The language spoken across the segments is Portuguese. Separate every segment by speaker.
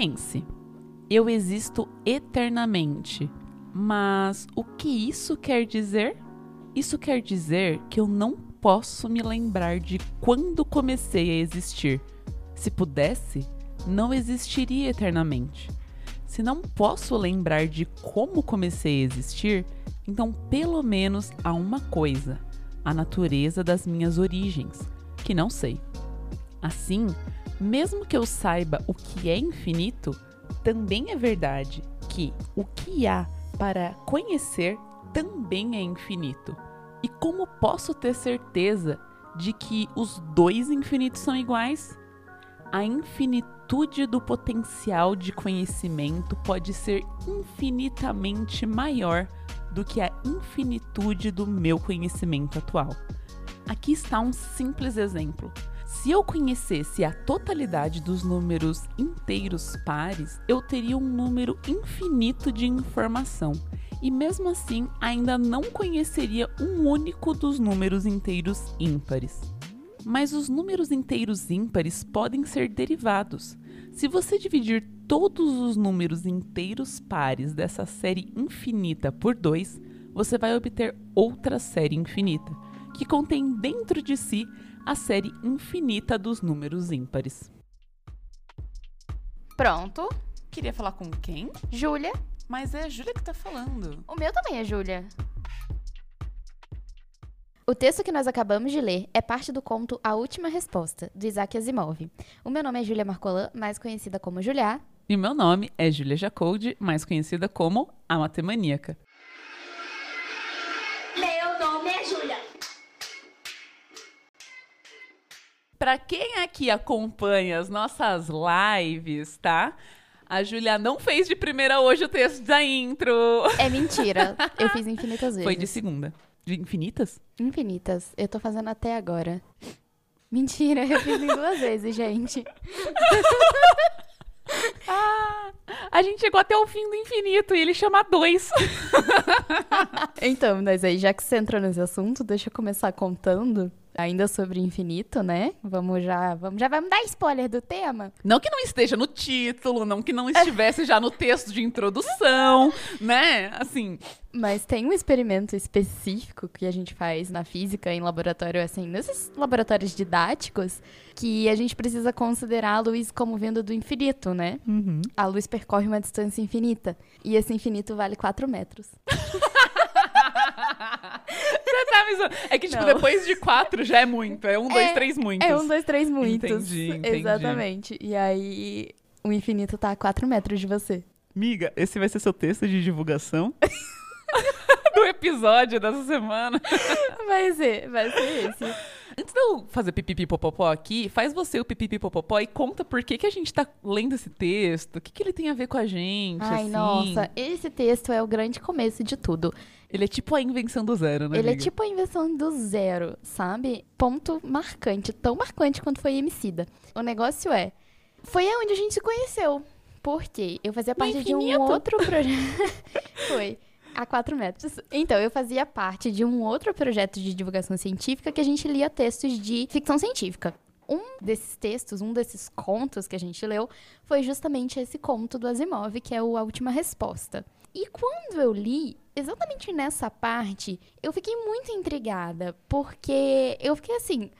Speaker 1: Pense, eu existo eternamente, mas o que isso quer dizer? Isso quer dizer que eu não posso me lembrar de quando comecei a existir. Se pudesse, não existiria eternamente. Se não posso lembrar de como comecei a existir, então pelo menos há uma coisa: a natureza das minhas origens, que não sei. Assim, mesmo que eu saiba o que é infinito, também é verdade que o que há para conhecer também é infinito. E como posso ter certeza de que os dois infinitos são iguais? A infinitude do potencial de conhecimento pode ser infinitamente maior do que a infinitude do meu conhecimento atual. Aqui está um simples exemplo. Se eu conhecesse a totalidade dos números inteiros pares, eu teria um número infinito de informação e mesmo assim ainda não conheceria um único dos números inteiros ímpares. Mas os números inteiros ímpares podem ser derivados. Se você dividir todos os números inteiros pares dessa série infinita por 2, você vai obter outra série infinita, que contém dentro de si a série infinita dos números ímpares.
Speaker 2: Pronto.
Speaker 1: Queria falar com quem?
Speaker 2: Júlia.
Speaker 1: Mas é a Júlia que tá falando.
Speaker 2: O meu também é Júlia. O texto que nós acabamos de ler é parte do conto A Última Resposta, do Isaac Asimov. O meu nome é Júlia Marcolan, mais conhecida como Juliá.
Speaker 1: E o meu nome é Júlia Jacoldi, mais conhecida como a Matemaníaca. Para quem aqui acompanha as nossas lives, tá? A Júlia não fez de primeira hoje o texto da intro.
Speaker 2: É mentira. Eu fiz infinitas vezes.
Speaker 1: Foi de segunda. De infinitas?
Speaker 2: Infinitas. Eu tô fazendo até agora. Mentira, eu fiz em duas vezes, gente.
Speaker 1: Ah, a gente chegou até o fim do infinito e ele chama dois.
Speaker 2: Então, mas aí, já que você entrou nesse assunto, deixa eu começar contando ainda sobre infinito, né? Vamos já, vamos já vamos dar spoiler do tema.
Speaker 1: Não que não esteja no título, não que não estivesse já no texto de introdução, né? Assim,
Speaker 2: Mas tem um experimento específico que a gente faz na física, em laboratório, assim, nesses laboratórios didáticos, que a gente precisa considerar a luz como vindo do infinito, né? A luz percorre uma distância infinita. E esse infinito vale 4 metros.
Speaker 1: Tá. É que, tipo,
Speaker 2: Não.
Speaker 1: depois de quatro já é muito. É um, dois, três, muitos.
Speaker 2: É um, dois, três, muitos.
Speaker 1: Entendi, entendi.
Speaker 2: Exatamente. E aí, o infinito tá a 4 metros de você.
Speaker 1: Miga, esse vai ser seu texto de divulgação do episódio dessa semana.
Speaker 2: Vai ser, vai ser esse.
Speaker 1: Antes de eu fazer pipipi popopó aqui, faz você o pipipi popopó e conta por que, que a gente tá lendo esse texto, o que, que ele tem a ver com a gente,
Speaker 2: Ai,
Speaker 1: assim.
Speaker 2: nossa, esse texto é o grande começo de tudo.
Speaker 1: Ele é tipo a invenção do zero, né,
Speaker 2: Ele é
Speaker 1: amiga?
Speaker 2: tipo a invenção do zero, sabe? Ponto marcante, tão marcante quanto foi Emicida. O negócio é, foi onde a gente se conheceu. Por quê? Eu fazia parte de um outro projeto. foi. A 4 metros. Então, eu fazia parte de um outro projeto de divulgação científica que a gente lia textos de ficção científica. Um desses textos, um desses contos que a gente leu, foi justamente esse conto do Asimov, que é o A Última Resposta. E quando eu li, exatamente nessa parte, eu fiquei muito intrigada, porque eu fiquei assim,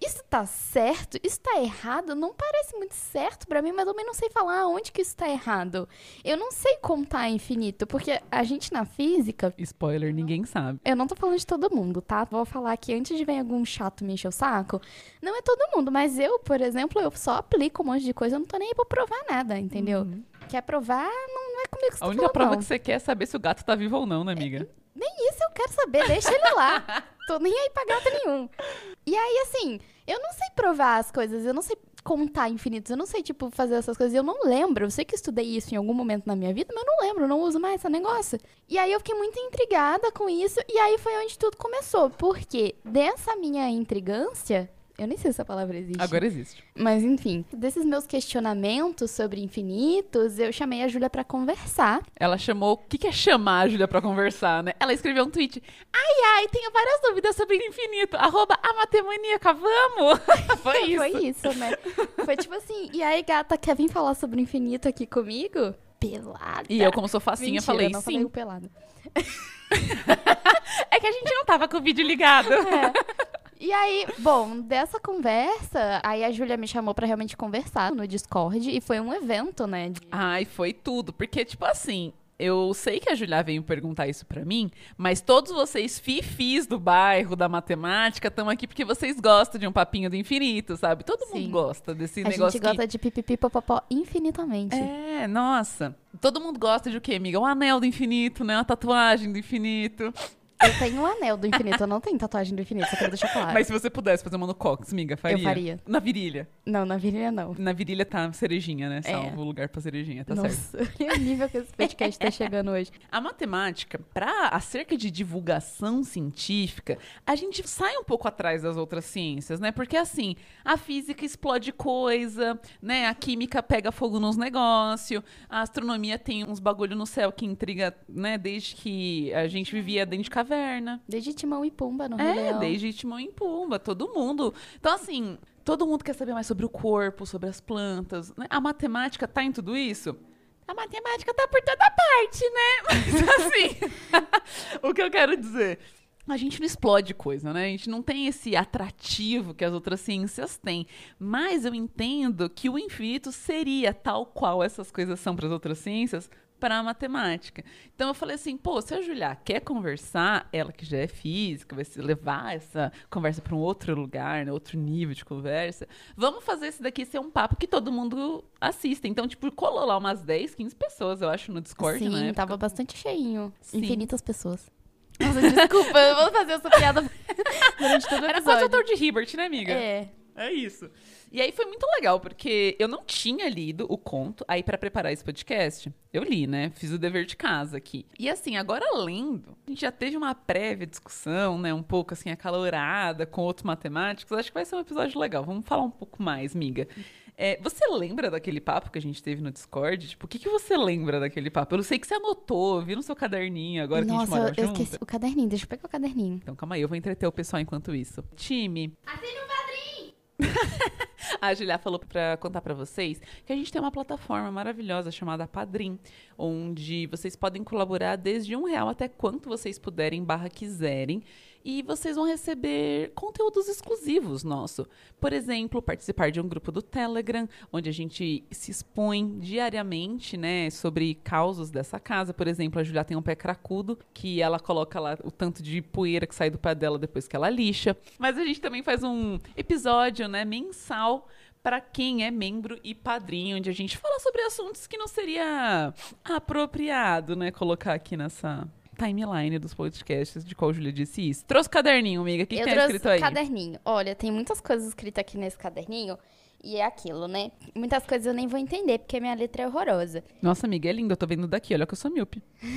Speaker 2: isso tá certo? Isso tá errado? Não parece muito certo pra mim, mas eu também não sei falar onde que isso tá errado. Eu não sei contar infinito, porque a gente na física,
Speaker 1: Spoiler, ninguém sabe.
Speaker 2: eu não tô falando de todo mundo, tá? Vou falar que antes de vir algum chato me encher o saco, não é todo mundo, mas eu, por exemplo, eu só aplico um monte de coisa, eu não tô nem aí pra provar nada, entendeu? Quer provar, não, não é comigo que você
Speaker 1: A
Speaker 2: tá
Speaker 1: única
Speaker 2: falando,
Speaker 1: prova
Speaker 2: não.
Speaker 1: que você quer é saber se o gato tá vivo ou não, né, amiga?
Speaker 2: Nem isso eu quero saber, deixa ele lá. Tô nem aí pra gato nenhum. E aí, assim, eu não sei provar as coisas, eu não sei contar infinitos, eu não sei, tipo, fazer essas coisas, eu não lembro. Eu sei que estudei isso em algum momento na minha vida, mas eu não lembro, eu não uso mais esse negócio. E aí eu fiquei muito intrigada com isso, e aí foi onde tudo começou. Porque dessa minha intrigância, Eu nem sei se essa palavra existe.
Speaker 1: Agora existe.
Speaker 2: Mas enfim, desses meus questionamentos sobre infinitos, eu chamei a Júlia pra conversar.
Speaker 1: Ela chamou. O que, que é chamar a Júlia pra conversar, né? Ela escreveu um tweet. Ai, ai, tenho várias dúvidas sobre o infinito. Arroba a matemaníaca, vamos! Foi isso.
Speaker 2: Foi isso, né? Foi tipo assim, e aí, gata, quer vir falar sobre o infinito aqui comigo? Pelada.
Speaker 1: E eu, como sou facinha,
Speaker 2: Mentira,
Speaker 1: falei
Speaker 2: não
Speaker 1: sim.
Speaker 2: falei o pelado.
Speaker 1: É que a gente não tava com o vídeo ligado.
Speaker 2: É. E aí, bom, dessa conversa, aí a Júlia me chamou pra realmente conversar no Discord e foi um evento, né? de-
Speaker 1: Ai, foi tudo. Porque, tipo assim, eu sei que a Julia veio perguntar isso pra mim, mas todos vocês fifis do bairro, da matemática, estão aqui porque vocês gostam de um papinho do infinito, sabe? Todo
Speaker 2: Sim.
Speaker 1: mundo gosta desse
Speaker 2: A
Speaker 1: negócio
Speaker 2: gente
Speaker 1: que...
Speaker 2: gosta de pipipi popopó infinitamente.
Speaker 1: É, nossa. Todo mundo gosta de o quê, amiga? Um anel do infinito, né? Uma tatuagem do infinito.
Speaker 2: Eu tenho um anel do infinito, eu não tenho tatuagem do infinito, só quero deixar claro.
Speaker 1: Mas se você pudesse fazer uma no cox, amiga, faria?
Speaker 2: faria.
Speaker 1: Na virilha.
Speaker 2: Não, na virilha não.
Speaker 1: Na virilha tá cerejinha, né?
Speaker 2: É.
Speaker 1: Salvo o lugar pra cerejinha, tá certo.
Speaker 2: Nossa, o nível que esse podcast tá chegando hoje.
Speaker 1: A matemática, para acerca de divulgação científica, a gente sai um pouco atrás das outras ciências, né? Porque assim, a física explode coisa, né? A química pega fogo nos negócios, a astronomia tem uns bagulho no céu que intriga, né? Desde que a gente vivia dentro de caverna.
Speaker 2: Desde Timão e Pumba no Rei
Speaker 1: É,
Speaker 2: Leão.
Speaker 1: desde Timão e Pumba, todo mundo. Então, assim, todo mundo quer saber mais sobre o corpo, sobre as plantas. Né? A matemática tá em tudo isso? A matemática tá por toda parte, né? Mas, assim, o que eu quero dizer. A gente não explode coisa, né? A gente não tem esse atrativo que as outras ciências têm. Mas eu entendo que o infinito seria tal qual essas coisas são para as outras ciências para a matemática. Então eu falei assim, pô, se a Julia quer conversar, ela que já é física, vai se levar essa conversa para um outro lugar, né, outro nível de conversa, vamos fazer esse daqui ser um papo que todo mundo assista. Então, tipo, colou lá umas 10, 15 pessoas, eu acho, no Discord,
Speaker 2: Sim,
Speaker 1: época.
Speaker 2: tava bastante cheinho.
Speaker 1: Sim.
Speaker 2: Infinitas pessoas. Nossa, desculpa, eu vou fazer essa piada durante todo o
Speaker 1: Era quase o autor de Hibbert, né, amiga?
Speaker 2: É.
Speaker 1: É isso. E aí foi muito legal, porque eu não tinha lido o conto. Aí, pra preparar esse podcast, eu li, né? Fiz o dever de casa aqui. E assim, agora lendo, a gente já teve uma prévia discussão, né? Um pouco assim, acalorada com outros matemáticos. Acho que vai ser um episódio legal. Vamos falar um pouco mais, miga. É, você lembra daquele papo que a gente teve no Discord? Tipo, o que, que você lembra daquele papo? Eu sei que você anotou, viu no seu caderninho agora que a gente
Speaker 2: Nossa,
Speaker 1: mora
Speaker 2: eu
Speaker 1: junto.
Speaker 2: esqueci o caderninho. Deixa eu pegar o caderninho.
Speaker 1: Então, calma aí, eu vou entreter o pessoal enquanto isso. Time,
Speaker 3: Assine o padrinho!
Speaker 1: A Julia falou pra contar pra vocês que a gente tem uma plataforma maravilhosa chamada Padrim, onde vocês podem colaborar desde um real até quanto vocês puderem barra quiserem. E vocês vão receber conteúdos exclusivos nosso. Por exemplo, participar de um grupo do Telegram, onde a gente se expõe diariamente, né, sobre causos dessa casa. Por exemplo, a Julia tem um pé cracudo, que ela coloca lá o tanto de poeira que sai do pé dela depois que ela lixa. Mas a gente também faz um episódio, né, mensal para quem é membro e padrinho, onde a gente fala sobre assuntos que não seria apropriado, né, colocar aqui nessa timeline dos podcasts de qual a Julia disse isso. Trouxe o caderninho, amiga. O que, que tem escrito aí?
Speaker 2: caderninho. Olha, tem muitas coisas escritas aqui nesse caderninho. E é aquilo, né? Muitas coisas eu nem vou entender, porque minha letra é horrorosa.
Speaker 1: Nossa, amiga, é lindo. Eu tô vendo daqui. Olha que eu sou míope.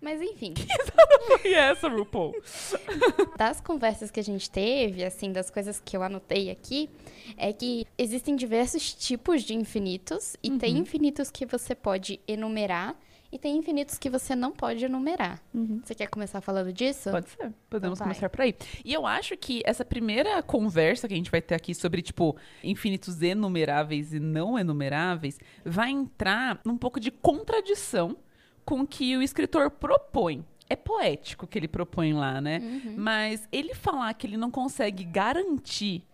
Speaker 2: Mas enfim,
Speaker 1: E essa, RuPaul?
Speaker 2: das conversas que a gente teve, assim, das coisas que eu anotei aqui, é que existem diversos tipos de infinitos. E tem infinitos que você pode enumerar. E tem infinitos que você não pode enumerar. Você quer começar falando disso?
Speaker 1: Pode ser. Podemos
Speaker 2: Então
Speaker 1: começar por aí. E eu acho que essa primeira conversa que a gente vai ter aqui sobre, tipo, infinitos enumeráveis e não enumeráveis, vai entrar num pouco de contradição com o que o escritor propõe. É poético o que ele propõe lá, né? Mas ele falar que ele não consegue garantir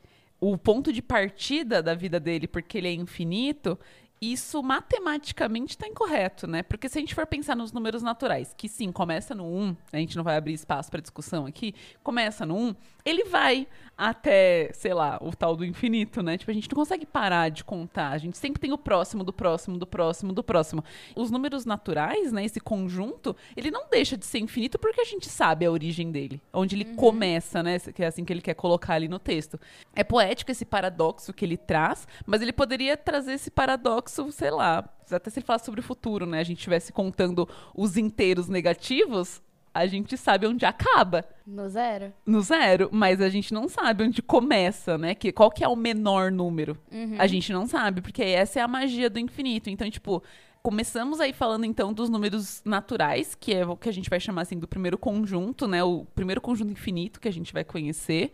Speaker 1: o ponto de partida da vida dele porque ele é infinito, isso matematicamente está incorreto, né? Porque se a gente for pensar nos números naturais, que sim, começa no 1, a gente não vai abrir espaço para discussão aqui, começa no 1, ele vai até, sei lá, o tal do infinito, né? Tipo, a gente não consegue parar de contar, a gente sempre tem o próximo do próximo, do próximo, do próximo. Os números naturais, né, esse conjunto, ele não deixa de ser infinito porque a gente sabe a origem dele, onde ele começa, né? Que é assim que ele quer colocar ali no texto. É poético esse paradoxo que ele traz, mas ele poderia trazer esse paradoxo, sei lá, até se ele falasse sobre o futuro, né? A gente estivesse contando os inteiros negativos, a gente sabe onde acaba.
Speaker 2: No zero?
Speaker 1: No zero, mas a gente não sabe onde começa, né? Que, qual que é o menor número?
Speaker 2: Uhum.
Speaker 1: A gente não sabe, porque essa é a magia do infinito. Então, tipo, começamos aí falando então dos números naturais, que é o que a gente vai chamar assim do primeiro conjunto, né? O primeiro conjunto infinito que a gente vai conhecer.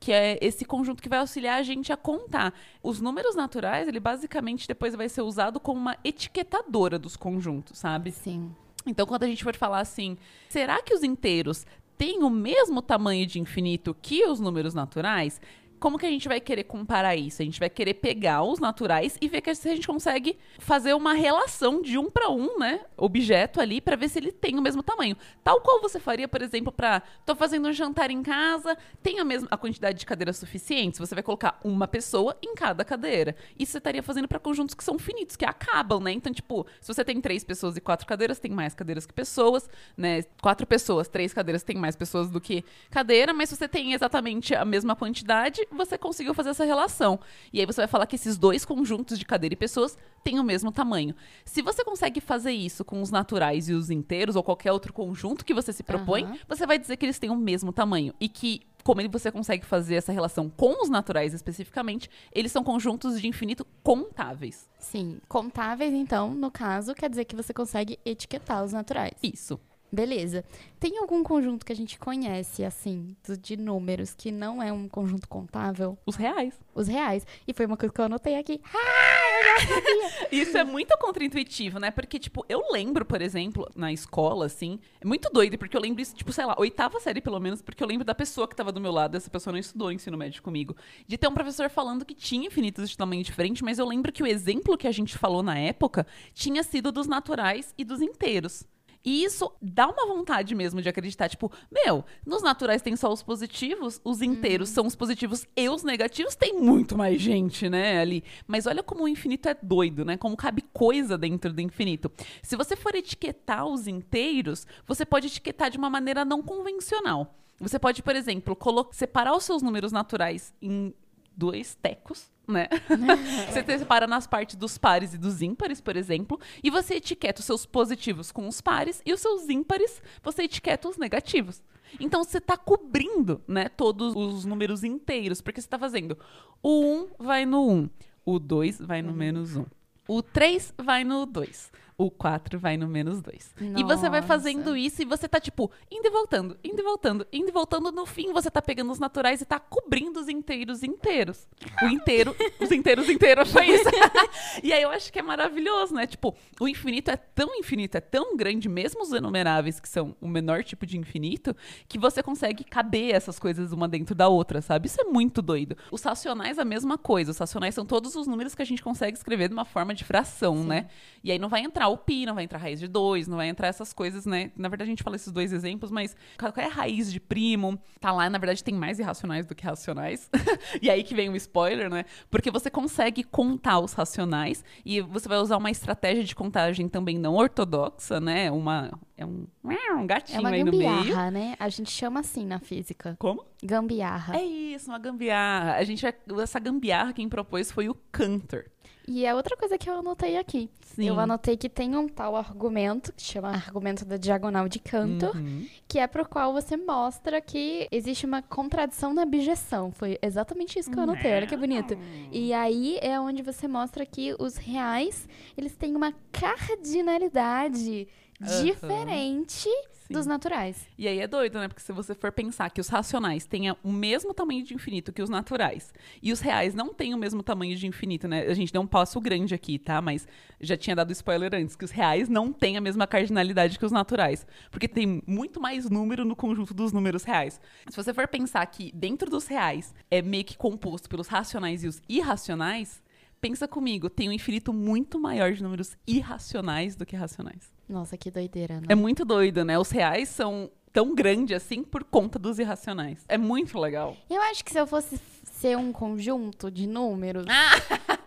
Speaker 1: Que é esse conjunto que vai auxiliar a gente a contar. Os números naturais, ele basicamente depois vai ser usado como uma etiquetadora dos conjuntos, sabe?
Speaker 2: Sim.
Speaker 1: Então, quando a gente for falar assim, será que os inteiros têm o mesmo tamanho de infinito que os números naturais? Como que a gente vai querer comparar isso? A gente vai querer pegar os naturais e ver que se a gente consegue fazer uma relação de um para um, né, objeto ali para ver se ele tem o mesmo tamanho. Tal qual você faria, por exemplo, para tô fazendo um jantar em casa, tem a mesma a quantidade de cadeiras suficientes, você vai colocar uma pessoa em cada cadeira. Isso você estaria fazendo para conjuntos que são finitos, que acabam, né? Então, tipo, se você tem três pessoas e quatro cadeiras, tem mais cadeiras que pessoas, né? Quatro pessoas, três cadeiras, tem mais pessoas do que cadeira, mas se você tem exatamente a mesma quantidade, você conseguiu fazer essa relação. E aí você vai falar que esses dois conjuntos de cadeira e pessoas têm o mesmo tamanho. Se você consegue fazer isso com os naturais e os inteiros, ou qualquer outro conjunto que você se propõe,
Speaker 2: Aham.
Speaker 1: você vai dizer que eles têm o mesmo tamanho. E que, como você consegue fazer essa relação com os naturais especificamente, eles são conjuntos de infinito contáveis.
Speaker 2: Sim. Contáveis, então, no caso, quer dizer que você consegue etiquetar os naturais.
Speaker 1: Isso.
Speaker 2: Beleza. Tem algum conjunto que a gente conhece, assim, de números, que não é um conjunto contável?
Speaker 1: Os reais.
Speaker 2: Os reais. E foi uma coisa que eu anotei aqui.
Speaker 1: Isso é muito contraintuitivo, né? Porque, tipo, eu lembro, por exemplo, na escola, assim, é muito doido, porque eu lembro isso, tipo, sei lá, oitava série pelo menos, porque eu lembro da pessoa que tava do meu lado, essa pessoa não estudou ensino médio comigo, de ter um professor falando que tinha infinitos de tamanho diferente, mas eu lembro que o exemplo que a gente falou na época tinha sido dos naturais e dos inteiros. E isso dá uma vontade mesmo de acreditar, tipo, meu, nos naturais tem só os positivos, os inteiros são os positivos e os negativos, tem muito mais gente, né, ali. Mas olha como o infinito é doido, né? Como cabe coisa dentro do infinito. Se você for etiquetar os inteiros, você pode etiquetar de uma maneira não convencional. Você pode, por exemplo, separar os seus números naturais em dois tecos, né? você separa nas partes dos pares e dos ímpares, por exemplo, e você etiqueta os seus positivos com os pares e os seus ímpares você etiqueta os negativos. Então você está cobrindo, né, todos os números inteiros, porque você está fazendo o 1 vai no 1, o 2 vai no menos 1, o 3 vai no 2. O 4 vai no menos 2. E você vai fazendo isso e você tá, tipo, indo e voltando, indo e voltando, indo e voltando. No fim, você tá pegando os naturais e tá cobrindo os inteiros inteiros. O inteiro, os inteiros inteiros, foi isso. e aí eu acho que é maravilhoso, né? Tipo, o infinito é tão infinito, é tão grande, mesmo os enumeráveis, que são o menor tipo de infinito, que você consegue caber essas coisas uma dentro da outra, sabe? Isso é muito doido. Os racionais, a mesma coisa. Os racionais são todos os números que a gente consegue escrever de uma forma de fração, né? E aí não vai entrar o pi, não vai entrar raiz de 2, não vai entrar essas coisas, né? Na verdade, a gente fala esses dois exemplos, mas qual é a raiz de primo? Tá lá, na verdade, tem mais irracionais do que racionais. e aí que vem o spoiler, né? Porque você consegue contar os racionais e você vai usar uma estratégia de contagem também não ortodoxa, né? Uma. É um, um
Speaker 2: É
Speaker 1: gatinho
Speaker 2: uma
Speaker 1: aí no meio.
Speaker 2: gambiarra, né? A gente chama assim na física.
Speaker 1: Como?
Speaker 2: Gambiarra.
Speaker 1: É isso, uma gambiarra. A gente essa gambiarra quem propôs foi o Cantor.
Speaker 2: E é outra coisa que eu anotei aqui.
Speaker 1: Sim.
Speaker 2: Eu anotei que tem um tal argumento, que chama argumento da diagonal de Cantor,
Speaker 1: Uhum.
Speaker 2: que é pro qual você mostra que existe uma contradição na abjeção. Foi exatamente isso que eu anotei, olha que bonito. E aí é onde você mostra que os reais, eles têm uma cardinalidade
Speaker 1: Aham.
Speaker 2: diferente
Speaker 1: Sim.
Speaker 2: dos naturais.
Speaker 1: E aí é doido, né? Porque se você for pensar que os racionais tenham o mesmo tamanho de infinito que os naturais, e os reais não têm o mesmo tamanho de infinito, né? A gente deu um passo grande aqui, tá? Mas já tinha dado spoiler antes, que os reais não têm a mesma cardinalidade que os naturais. Porque tem muito mais número no conjunto dos números reais. Se você for pensar que dentro dos reais é meio que composto pelos racionais e os irracionais, pensa comigo, tem um infinito muito maior de números irracionais do que racionais.
Speaker 2: Nossa, que doideira, né?
Speaker 1: É muito doido, né? Os reais são tão grandes assim por conta dos irracionais. É muito legal.
Speaker 2: Eu acho que se eu fosse ser um conjunto de números,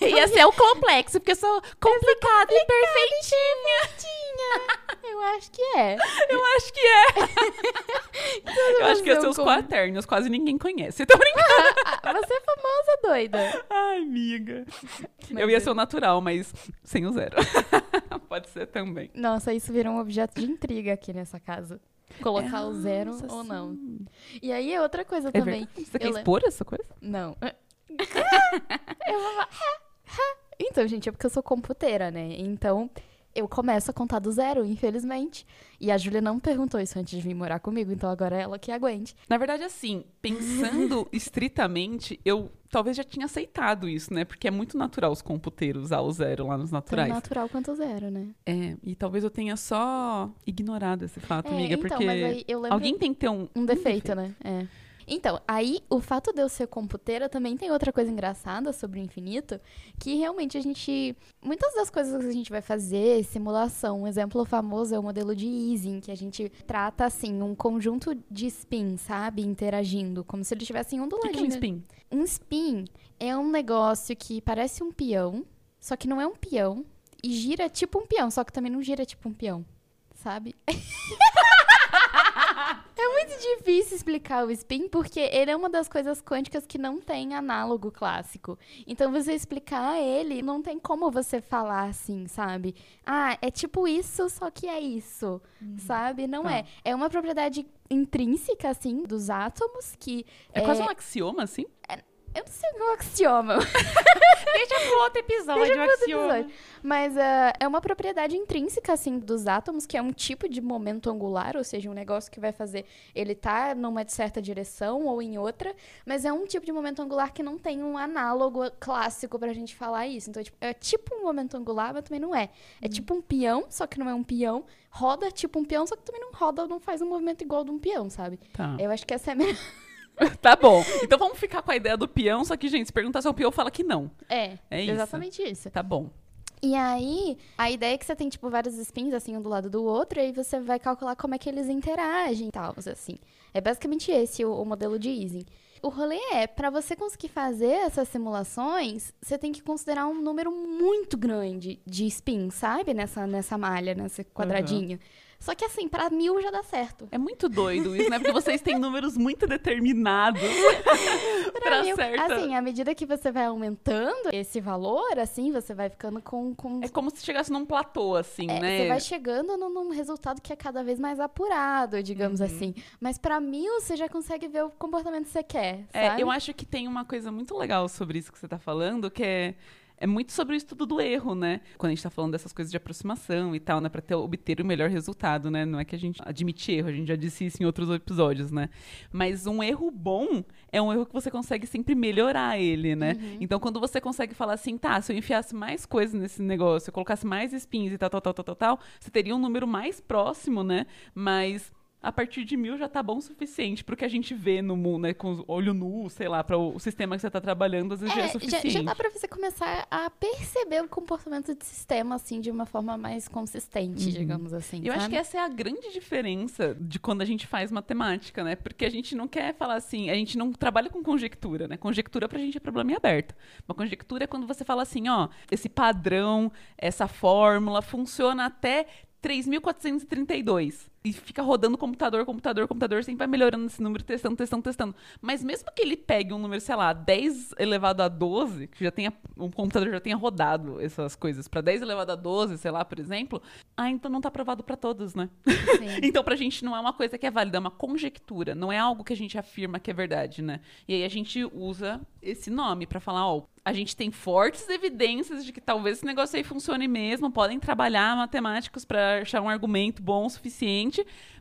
Speaker 1: Ia ser o complexo, porque eu sou complicada e perfeitinha.
Speaker 2: Eu acho que é.
Speaker 1: Eu acho que é. Eu acho que ia ser
Speaker 2: fazer um
Speaker 1: os quaternios, quase ninguém conhece. Tô brincando.
Speaker 2: Você é famosa, doida.
Speaker 1: Ai, amiga.
Speaker 2: Mas
Speaker 1: eu ia
Speaker 2: é-
Speaker 1: ser o natural, mas sem o zero. Pode ser também.
Speaker 2: Nossa, isso virou um objeto de intriga aqui nessa casa. colocar o zero
Speaker 1: Nossa,
Speaker 2: ou não.
Speaker 1: sim.
Speaker 2: E aí é outra coisa
Speaker 1: É
Speaker 2: também.
Speaker 1: verdade? Você quer
Speaker 2: Eu le-
Speaker 1: expor essa coisa?
Speaker 2: Não. eu vou falar, Então, gente, é porque eu sou computeira, né? Então, eu começo a contar do zero, infelizmente. E a Júlia não perguntou isso antes de vir morar comigo, então agora é ela que aguente.
Speaker 1: Na verdade, assim, pensando estritamente, eu talvez já tinha aceitado isso, né? Porque é muito natural os computeiros usar o zero lá nos
Speaker 2: Tão
Speaker 1: naturais.
Speaker 2: natural quanto zero, né?
Speaker 1: É, e talvez eu tenha só ignorado esse fato,
Speaker 2: É,
Speaker 1: amiga,
Speaker 2: então,
Speaker 1: porque alguém tem que ter um,
Speaker 2: Um defeito, né? É. Então, aí o fato de eu ser computeira também tem outra coisa engraçada sobre o infinito, que realmente a gente. Muitas das coisas que a gente vai fazer, simulação, um exemplo famoso é o modelo de Ising, que a gente trata assim, um conjunto de spins, sabe? Interagindo, como se eles estivessem um do
Speaker 1: O que,
Speaker 2: lado
Speaker 1: que é um spin?
Speaker 2: um spin é um negócio que parece um peão, só que não é um peão, e gira tipo um peão, só que também não gira tipo um peão, sabe? é muito difícil explicar o spin, porque ele é uma das coisas quânticas que não tem análogo clássico. Então, você explicar ele, não tem como você falar assim, sabe? Ah, é tipo isso, só que é isso, sabe? Não
Speaker 1: Tá.
Speaker 2: é. É uma propriedade intrínseca, assim, dos átomos que
Speaker 1: É, quase um axioma, assim?
Speaker 2: eu não sei o que é um axioma.
Speaker 1: Deixa pro outro episódio,
Speaker 2: Deixa pro outro episódio. Mas ah, é uma propriedade intrínseca, assim, dos átomos, que é um tipo de momento angular, ou seja, um negócio que vai fazer ele tá numa certa direção ou em outra, mas é um tipo de momento angular que não tem um análogo clássico pra gente falar isso. Então, é tipo, é tipo um momento angular, mas também não é. É tipo um peão, só que não é um peão. Roda tipo um peão, só que também não roda, não faz um movimento igual de um peão, sabe?
Speaker 1: Tá.
Speaker 2: Eu acho que essa é a melhor.
Speaker 1: tá bom. Então vamos ficar com a ideia do peão, só que, gente, se perguntar se é o peão, fala que não.
Speaker 2: É,
Speaker 1: É isso.
Speaker 2: exatamente isso.
Speaker 1: Tá bom.
Speaker 2: E aí, a ideia é que você tem, tipo, vários spins, assim, um do lado do outro, e aí você vai calcular como é que eles interagem e tal, assim. É basicamente esse o, o modelo de Ising. O rolê é, pra você conseguir fazer essas simulações, você tem que considerar um número muito grande de spins, sabe? Nessa, nessa malha, nesse quadradinho. Só que, assim, pra mil já dá certo.
Speaker 1: É muito doido isso, né? Porque vocês têm números muito determinados
Speaker 2: Pra
Speaker 1: pra
Speaker 2: mil,
Speaker 1: certa...
Speaker 2: assim, à medida que você vai aumentando esse valor, assim, você vai ficando com... com
Speaker 1: É como se chegasse num platô, assim,
Speaker 2: É,
Speaker 1: né?
Speaker 2: Você vai chegando num, num resultado que é cada vez mais apurado, digamos
Speaker 1: Uhum.
Speaker 2: assim. Mas pra mil, você já consegue ver o comportamento que você quer,
Speaker 1: É,
Speaker 2: sabe?
Speaker 1: eu acho que tem uma coisa muito legal sobre isso que você tá falando, que é, é muito sobre o estudo do erro, né? Quando a gente tá falando dessas coisas de aproximação e tal, né? Pra ter, obter o melhor resultado, né? Não é que a gente admite erro, a gente já disse isso em outros episódios, né? Mas um erro bom é um erro que você consegue sempre melhorar ele, né?
Speaker 2: Uhum.
Speaker 1: Então, quando você consegue falar assim, tá, se eu enfiasse mais coisas nesse negócio, eu colocasse mais spins e tal, tal, tal, tal, tal, tal, você teria um número mais próximo, né? Mas a partir de mil já tá bom o suficiente pro que a gente vê no mundo, né? Com o olho nu, sei lá, para o sistema que você tá trabalhando, às vezes já é
Speaker 2: É, já,
Speaker 1: suficiente.
Speaker 2: já dá pra você começar a perceber o comportamento de sistema, assim, de uma forma mais consistente, digamos assim.
Speaker 1: Eu acho
Speaker 2: sabe?
Speaker 1: que essa é a grande diferença de quando a gente faz matemática, né? Porque a gente não quer falar assim, a gente não trabalha com conjectura, né? Conjectura pra gente é problema em aberto. Uma conjectura é quando você fala assim, ó, esse padrão, essa fórmula funciona até 3.432. E fica rodando computador, computador, computador, sempre vai melhorando esse número, testando, testando, testando. Mas mesmo que ele pegue um número, sei lá, 10 elevado a 12, que já tenha, um computador já tenha rodado essas coisas para 10 elevado a 12, sei lá, por exemplo, ah, então não tá aprovado para todos, né? Então, pra gente não é uma coisa que é válida, é uma conjectura, não é algo que a gente afirma que é verdade, né? E aí a gente usa esse nome pra falar, ó, a gente tem fortes evidências de que talvez esse negócio aí funcione mesmo, podem trabalhar matemáticos pra achar um argumento bom o suficiente,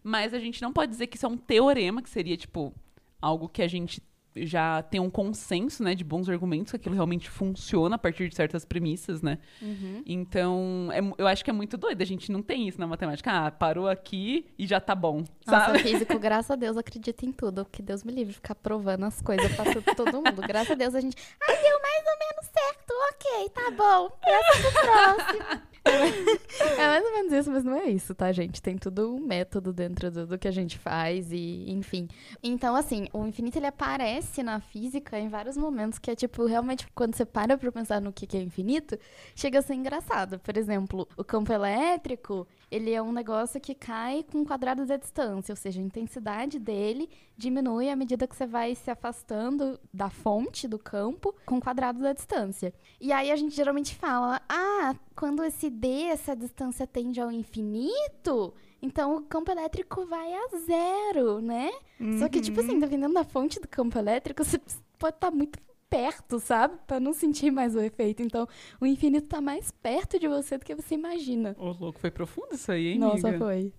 Speaker 1: mas a gente não pode dizer que isso é um teorema, que seria tipo algo que a gente já tem um consenso, né, de bons argumentos, que aquilo realmente funciona a partir de certas premissas, né?
Speaker 2: Uhum.
Speaker 1: Então, é eu acho que é muito doido. A gente não tem isso na matemática. Ah, parou aqui e já tá bom,
Speaker 2: Nossa,
Speaker 1: sabe?
Speaker 2: físico, graças a Deus, acredita em tudo. Que Deus me livre de ficar provando as coisas pra to- todo mundo. Graças a Deus a gente. Ai, deu mais ou menos certo. Ok, tá bom. Passa pro próximo. É mais ou menos isso, mas não é isso, tá, gente? Tem tudo um método dentro do, do que a gente faz e, enfim. Então, assim, o infinito ele aparece na física em vários momentos que é tipo, realmente, quando você para pra pensar no que é infinito, chega a ser engraçado. Por exemplo, o campo elétrico, ele é um negócio que cai com quadrados da distância, ou seja, a intensidade dele diminui à medida que você vai se afastando da fonte do campo com quadrados da distância. E aí a gente geralmente fala, ah, quando esse D, essa distância tende ao infinito, então o campo elétrico vai a zero, né? Só que, tipo
Speaker 1: Uhum.
Speaker 2: assim, dependendo da fonte do campo elétrico, você pode estar muito perto, sabe? Pra não sentir mais o efeito. Então, o infinito tá mais perto de você do que você imagina.
Speaker 1: Ô, louco, foi profundo isso aí, hein,
Speaker 2: Nossa,
Speaker 1: amiga?
Speaker 2: foi.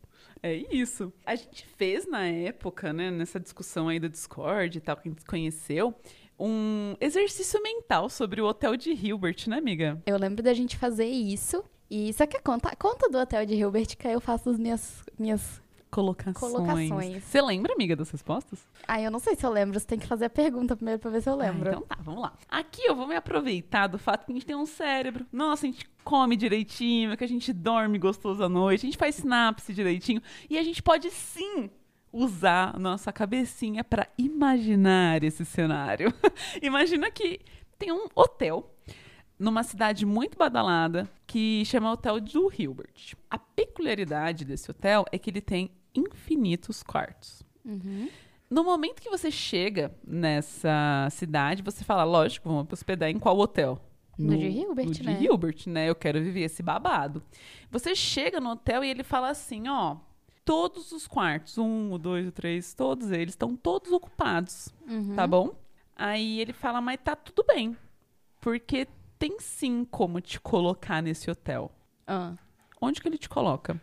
Speaker 1: É isso. A gente fez na época, né, nessa discussão aí do Discord e tal, que a gente conheceu, um exercício mental sobre o hotel de Hilbert, né, amiga?
Speaker 2: Eu lembro da gente fazer isso. E só quer conta, conta do hotel de Hilbert que aí eu faço as minhas, minhas...
Speaker 1: Colocações.
Speaker 2: Colocações.
Speaker 1: Você lembra, amiga, das respostas?
Speaker 2: Ah, eu não sei se eu lembro. Você tem que fazer a pergunta primeiro pra ver se eu lembro.
Speaker 1: Ah, então tá, vamos lá. Aqui eu vou me aproveitar do fato que a gente tem um cérebro. Nossa, a gente come direitinho, que a gente dorme gostoso à noite, a gente faz sinapse direitinho. E a gente pode sim usar nossa cabecinha pra imaginar esse cenário. Imagina que tem um hotel numa cidade muito badalada que chama Hotel do Hilbert. A peculiaridade desse hotel é que ele tem infinitos quartos.
Speaker 2: Uhum.
Speaker 1: No momento que você chega nessa cidade, você fala, lógico, vamos hospedar em qual hotel?
Speaker 2: No de Hilbert,
Speaker 1: no de
Speaker 2: né?
Speaker 1: Hilbert, né? Eu quero viver esse babado. Você chega no hotel e ele fala assim, ó, todos os quartos, um, dois, o três, todos eles estão todos ocupados,
Speaker 2: Uhum.
Speaker 1: tá bom? Aí ele fala, mas tá tudo bem, porque tem sim como te colocar nesse hotel.
Speaker 2: Ah.
Speaker 1: Onde que ele te coloca?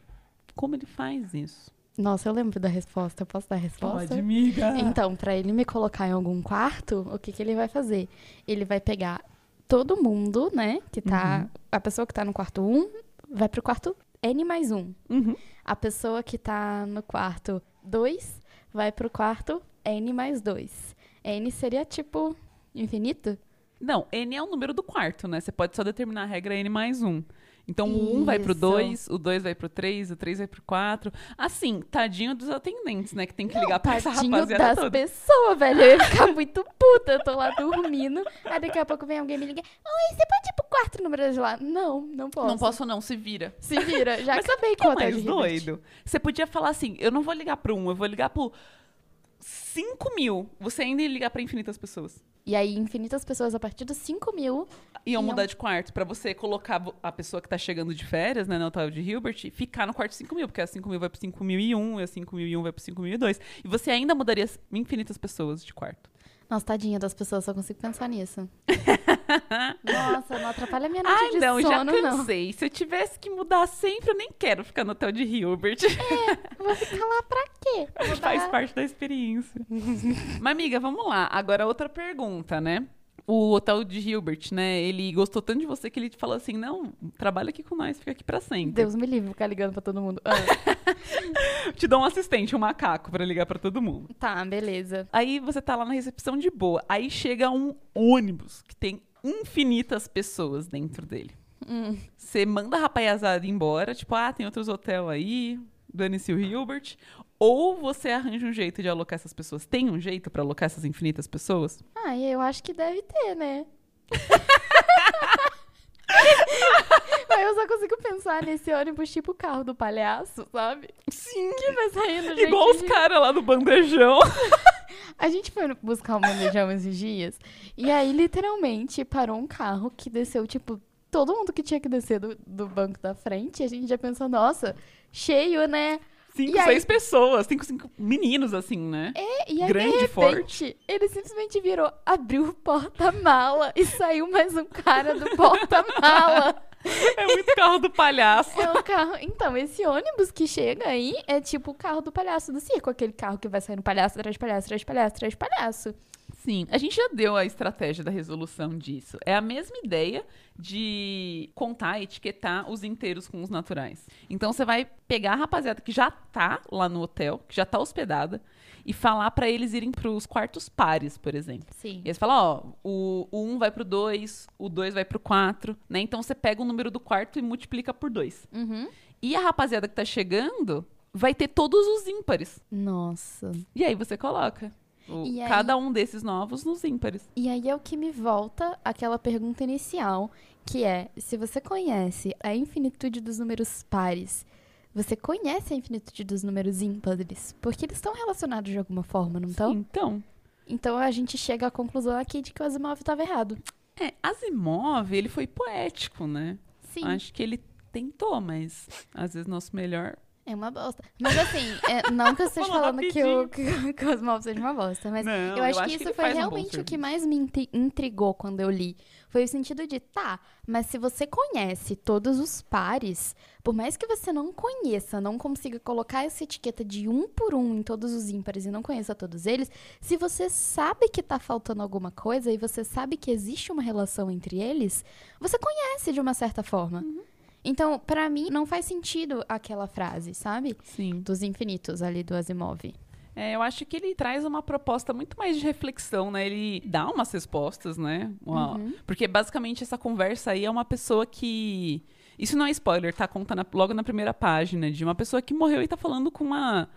Speaker 1: Como ele faz isso?
Speaker 2: Nossa, eu lembro da resposta. Eu posso dar a resposta?
Speaker 1: amiga.
Speaker 2: Então, pra ele me colocar em algum quarto, o que, que ele vai fazer? Ele vai pegar todo mundo, né? Que tá. A pessoa que tá no quarto 1 vai pro quarto N mais 1.
Speaker 1: Uhum.
Speaker 2: A pessoa que tá no quarto 2 vai pro quarto N mais 2. N seria tipo infinito?
Speaker 1: Não, N é o número do quarto, né? Você pode só determinar a regra N mais um. Então, o 1 vai pro
Speaker 2: Isso.
Speaker 1: 2, o 2 vai pro 3, o 3 vai pro 4. Assim, tadinho dos atendentes, né? Que tem que ligar pra essa
Speaker 2: Tadinho
Speaker 1: rapaziada
Speaker 2: das
Speaker 1: toda.
Speaker 2: pessoas, velho. Eu ia ficar muito puta. Eu tô lá dormindo. Aí daqui a pouco vem alguém me ligar. Oi, você pode ir pro quarto número de lá? Não, não posso.
Speaker 1: Não posso não, se vira.
Speaker 2: Se vira. Já
Speaker 1: Mas
Speaker 2: acabei
Speaker 1: é
Speaker 2: com o hotel
Speaker 1: mais doido? Você podia falar assim, eu não vou ligar pro 1, eu vou ligar pro 5 mil. Você ainda ia ligar pra infinitas pessoas.
Speaker 2: E aí, infinitas pessoas a partir dos 5 mil.
Speaker 1: Iam
Speaker 2: Iam.
Speaker 1: mudar de quarto pra você colocar a pessoa que tá chegando de férias, né, no hotel de Hilbert, e ficar no quarto 5 mil, porque a 5 mil vai pro 5 mil e 1, e a 5 mil e 1 vai pro 5 mil e 2. E você ainda mudaria infinitas pessoas de quarto.
Speaker 2: Nossa, tadinha das pessoas, só consigo pensar nisso. Nossa, não atrapalha a minha noite
Speaker 1: Ai,
Speaker 2: de
Speaker 1: não, já
Speaker 2: sono, não.
Speaker 1: cansei. Se eu tivesse que mudar sempre, eu nem quero ficar no hotel de Hilbert.
Speaker 2: Eu vou ficar lá pra quê? Vou
Speaker 1: Faz
Speaker 2: dar-
Speaker 1: parte da experiência. Mas, amiga, vamos lá. Agora, outra pergunta, né? O hotel de Hilbert, né? Ele gostou tanto de você que ele te falou assim: não, trabalha aqui com nós, fica aqui pra sempre.
Speaker 2: Deus me livre ficar ligando pra todo mundo. Ah,
Speaker 1: Te dou um assistente, um macaco, pra ligar pra todo mundo.
Speaker 2: tá, beleza.
Speaker 1: Aí você tá lá na recepção de boa. Aí chega um ônibus que tem infinitas pessoas dentro dele.
Speaker 2: Hum.
Speaker 1: Você manda a rapazada embora, tipo, ah, tem outros hotel aí, dane-se o Hilbert. Ou você arranja um jeito de alocar essas pessoas. Tem um jeito pra alocar essas infinitas pessoas?
Speaker 2: Ah, eu acho que deve ter, né? Aí eu só consigo pensar nesse ônibus tipo o carro do palhaço, sabe?
Speaker 1: Sim.
Speaker 2: Que vai saindo, gente.
Speaker 1: Igual os caras lá do bandejão.
Speaker 2: A gente foi buscar um bandejão esses dias. E aí, literalmente, parou um carro que desceu, tipo, todo mundo que tinha que descer do, do banco da frente. E a gente já pensou, nossa, cheio, né?
Speaker 1: Cinco,
Speaker 2: E aí-
Speaker 1: seis pessoas. Cinco, cinco meninos, assim, né?
Speaker 2: É, e aí,
Speaker 1: Grande,
Speaker 2: de
Speaker 1: forte.
Speaker 2: repente, ele simplesmente virou, abriu o porta-mala e saiu mais um cara do porta-mala.
Speaker 1: É muito carro do palhaço.
Speaker 2: É o carro. Então, esse ônibus que chega aí é tipo o carro do palhaço do circo, aquele carro que vai saindo palhaço, atrás de palhaço, atrás de palhaço, atrás de palhaço.
Speaker 1: Sim, a gente já deu a estratégia da resolução disso. É a mesma ideia de contar, etiquetar os inteiros com os naturais. Então você vai pegar a rapaziada que já tá lá no hotel, que já tá hospedada, e falar pra eles irem pros quartos pares, por exemplo.
Speaker 2: Sim.
Speaker 1: E aí você fala, ó, o, o 1 vai pro 2, o 2 vai pro 4, né? Então você pega o número do quarto e multiplica por 2.
Speaker 2: Uhum.
Speaker 1: E a rapaziada que tá chegando vai ter todos os ímpares.
Speaker 2: Nossa.
Speaker 1: E aí você coloca o-
Speaker 2: aí-
Speaker 1: cada um desses novos nos ímpares.
Speaker 2: E aí é o que me volta aquela pergunta inicial, que é: se você conhece a infinitude dos números pares, você conhece a infinitude dos números ímpares? Porque eles estão relacionados de alguma forma, não estão?
Speaker 1: Então.
Speaker 2: Então a gente chega à conclusão aqui de que o Asimov estava errado.
Speaker 1: É, Asimov, ele foi poético, né?
Speaker 2: Sim.
Speaker 1: Acho que ele tentou, mas às vezes nosso melhor.
Speaker 2: É uma bosta. Mas assim, é, não que eu esteja
Speaker 1: Fala
Speaker 2: falando que o, que, que Osmov seja uma bosta, mas
Speaker 1: Não,
Speaker 2: eu acho que
Speaker 1: ele
Speaker 2: isso foi
Speaker 1: faz um
Speaker 2: realmente o que mais me intri- intrigou quando eu li. Foi o sentido de, tá, mas se você conhece todos os pares, por mais que você não conheça, não consiga colocar essa etiqueta de um por um em todos os ímpares e não conheça todos eles, se você sabe que tá faltando alguma coisa e você sabe que existe uma relação entre eles, você conhece de uma certa forma.
Speaker 1: Uhum.
Speaker 2: Então, pra mim, não faz sentido aquela frase, sabe?
Speaker 1: Sim.
Speaker 2: Dos infinitos ali do Asimov.
Speaker 1: É, eu acho que ele traz uma proposta muito mais de reflexão, né? Ele dá umas respostas, né? Uma-
Speaker 2: Uhum.
Speaker 1: Porque basicamente essa conversa aí é uma pessoa que. Isso não é spoiler, tá? Conta na- logo na primeira página de uma pessoa que morreu e tá falando com uma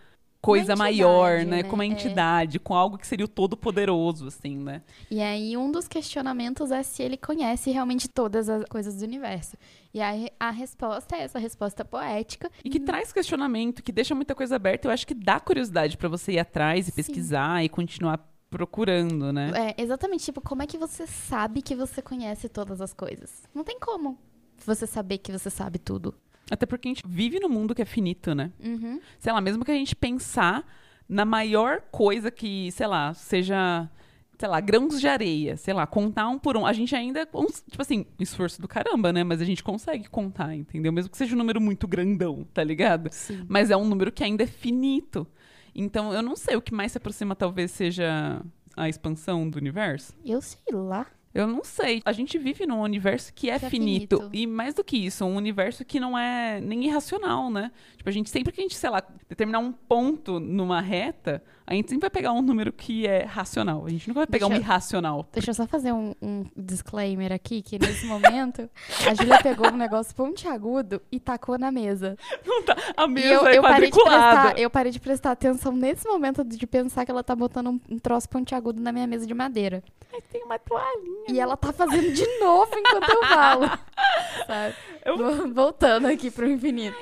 Speaker 1: coisa
Speaker 2: entidade,
Speaker 1: maior, né?
Speaker 2: né?
Speaker 1: Com uma
Speaker 2: É.
Speaker 1: entidade, com algo que seria o todo-poderoso, assim, né?
Speaker 2: E aí, um dos questionamentos é se ele conhece realmente todas as coisas do universo. E aí, a resposta é essa resposta poética.
Speaker 1: E que traz questionamento, que deixa muita coisa aberta. Eu acho que dá curiosidade pra você ir atrás e
Speaker 2: Sim.
Speaker 1: pesquisar e continuar procurando, né?
Speaker 2: É, exatamente, tipo, como é que você sabe que você conhece todas as coisas? Não tem como você saber que você sabe tudo.
Speaker 1: Até porque a gente vive num mundo que é finito, né?
Speaker 2: Uhum.
Speaker 1: sei lá, mesmo que a gente pensar na maior coisa que, sei lá, seja, sei lá, grãos de areia, sei lá, contar um por um, a gente ainda, tipo assim, esforço do caramba, né? Mas a gente consegue contar, entendeu? Mesmo que seja um número muito grandão, tá ligado?
Speaker 2: Sim.
Speaker 1: Mas é um número que ainda é finito. Então, eu não sei, o que mais se aproxima talvez seja a expansão do universo.
Speaker 2: Eu sei lá.
Speaker 1: Eu não sei. A gente vive num universo que é,
Speaker 2: Que é
Speaker 1: finito.
Speaker 2: finito.
Speaker 1: E mais do que isso, um universo que não é nem irracional, né? Tipo, a gente sempre que a gente, sei lá, determinar um ponto numa reta, a gente sempre vai pegar um número que é racional. A gente nunca vai pegar
Speaker 2: Deixa
Speaker 1: um
Speaker 2: eu-
Speaker 1: irracional.
Speaker 2: Deixa eu só fazer um, um disclaimer aqui, que nesse momento a Júlia pegou um negócio pontiagudo e tacou na mesa.
Speaker 1: Não tá. A
Speaker 2: E
Speaker 1: mesa
Speaker 2: eu,
Speaker 1: é
Speaker 2: eu parei prestar, eu parei de prestar atenção nesse momento de pensar que ela tá botando um, um troço pontiagudo na minha mesa de madeira.
Speaker 1: Ai, tem uma toalhinha.
Speaker 2: E ela tá fazendo de novo enquanto eu falo. Sabe?
Speaker 1: Eu-
Speaker 2: Vo- Voltando aqui pro infinito.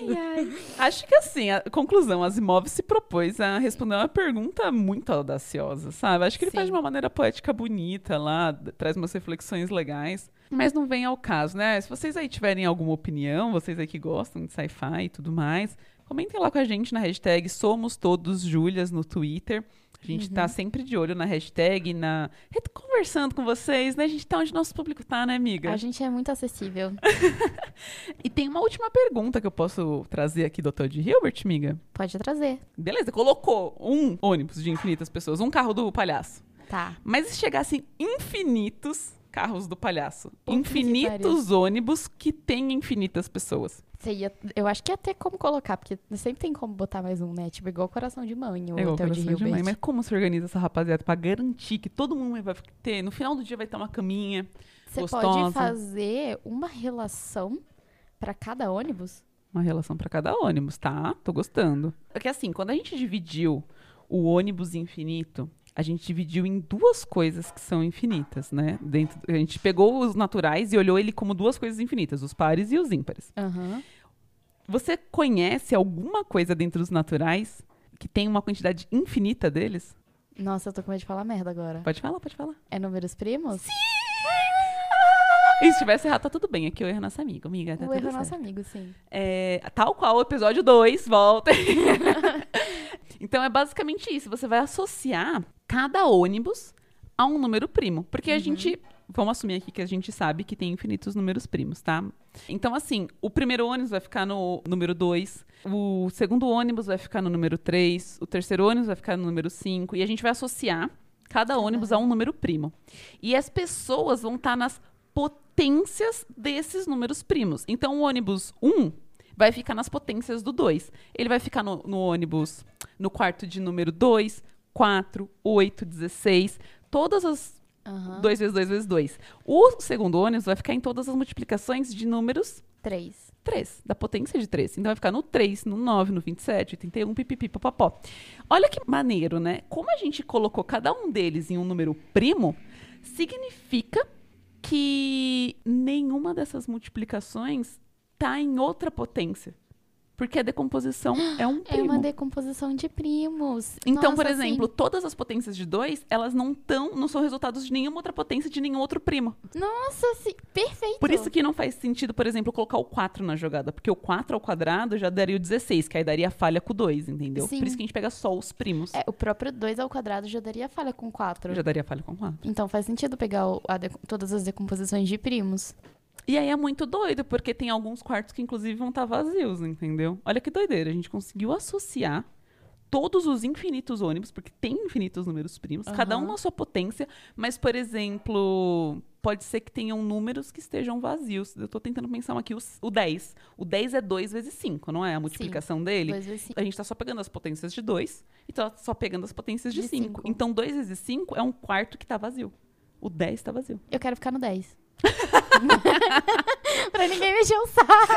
Speaker 1: Acho que assim, a conclusão, Asimov se propôs a responder uma pergunta muito audaciosa, sabe? Acho que ele faz
Speaker 2: Sim.
Speaker 1: de uma maneira poética bonita lá, traz umas reflexões legais. Mas não vem ao caso, né? Se vocês aí tiverem alguma opinião, vocês aí que gostam de sci-fi e tudo mais, comentem lá com a gente na hashtag Somos Todos Julias no Twitter. A gente
Speaker 2: Uhum.
Speaker 1: tá sempre de olho na hashtag, na. conversando com vocês, né? A gente tá onde nosso público tá, né, amiga?
Speaker 2: A gente é muito acessível.
Speaker 1: E tem uma última pergunta que eu posso trazer aqui do Hotel de Hilbert, amiga.
Speaker 2: Pode trazer.
Speaker 1: Beleza, colocou um ônibus de infinitas pessoas, um carro do palhaço.
Speaker 2: Tá.
Speaker 1: Mas se chegassem infinitos carros do palhaço, infinitos ônibus que têm infinitas pessoas.
Speaker 2: Ia, eu acho que ia ter como colocar, porque sempre tem como botar mais um, né? Tipo, igual coração de mãe, o
Speaker 1: É igual
Speaker 2: hotel de
Speaker 1: coração de mãe. Mas como se organiza essa rapaziada pra garantir que todo mundo vai ter, no final do dia vai ter uma caminha?
Speaker 2: Você
Speaker 1: gostosa.
Speaker 2: pode fazer uma relação pra cada ônibus?
Speaker 1: Uma relação pra cada ônibus, tá? Tô gostando. É que assim, quando a gente dividiu o ônibus infinito, a gente dividiu em duas coisas que são infinitas, né? Dentro, a gente pegou os naturais e olhou ele como duas coisas infinitas, os pares e os ímpares.
Speaker 2: Aham.
Speaker 1: Você conhece alguma coisa dentro dos naturais que tem uma quantidade infinita deles?
Speaker 2: Nossa, eu tô com medo de falar merda agora.
Speaker 1: Pode falar, pode falar.
Speaker 2: É números primos?
Speaker 1: E se tivesse errado, tá tudo bem. Aqui eu erro nosso amigo, amiga. Tá
Speaker 2: o erro
Speaker 1: certo.
Speaker 2: nosso amigo, sim.
Speaker 1: É, tal qual o episódio 2, volta. então é basicamente isso. Você vai associar cada ônibus a um número primo. Porque a gente. Vamos assumir aqui que a gente sabe que tem infinitos números primos, tá? Então, assim, o primeiro ônibus vai ficar no número 2, o segundo ônibus vai ficar no número 3, o terceiro ônibus vai ficar no número 5, e a gente vai associar cada ônibus a um número primo. E as pessoas vão estar nas potências desses números primos. Então, o ônibus 1 vai ficar nas potências do 2. Ele vai ficar no, no ônibus no quarto de número 2, 4, 8, 16, todas as
Speaker 2: Aham.
Speaker 1: 2 vezes 2 vezes 2. O segundo ônibus vai ficar em todas as multiplicações de números
Speaker 2: Três.
Speaker 1: 3, da potência de 3. Então vai ficar no 3, no 9, no 27, 81, pipipi, papapó. Olha que maneiro, né? Como a gente colocou cada um deles em um número primo, significa que nenhuma dessas multiplicações tá em outra potência. Porque a decomposição é um
Speaker 2: É
Speaker 1: primo.
Speaker 2: uma decomposição de primos.
Speaker 1: Então,
Speaker 2: Nossa,
Speaker 1: por
Speaker 2: assim,
Speaker 1: exemplo, todas as potências de 2, elas não tão, não são resultados de nenhuma outra potência de nenhum outro primo.
Speaker 2: nossa, sim, perfeito.
Speaker 1: Por isso que não faz sentido, por exemplo, colocar o 4 na jogada. Porque o 4 ao quadrado já daria o 16, que aí daria falha com o 2, entendeu?
Speaker 2: Sim.
Speaker 1: Por isso que a gente pega só os primos.
Speaker 2: É, o próprio 2 ao quadrado já daria falha com 4.
Speaker 1: Já daria falha com o 4.
Speaker 2: Então faz sentido pegar o- de- todas as decomposições de primos.
Speaker 1: E aí é muito doido, porque tem alguns quartos que inclusive vão estar vazios, entendeu? Olha que doideira, a gente conseguiu associar todos os infinitos ônibus, porque tem infinitos números primos, cada um na sua potência, mas, por exemplo, pode ser que tenham números que estejam vazios. Eu tô tentando pensar aqui, os- o 10. O 10 é 2 vezes 5, não é? A multiplicação dele.
Speaker 2: 2 vezes 5.
Speaker 1: A gente tá só pegando as potências de 2 e tá só pegando as potências de
Speaker 2: De
Speaker 1: 5.
Speaker 2: cinco.
Speaker 1: Então, 2 vezes 5 é um quarto que tá vazio. O 10 tá vazio.
Speaker 2: Eu quero ficar no 10. pra ninguém mexer o saco.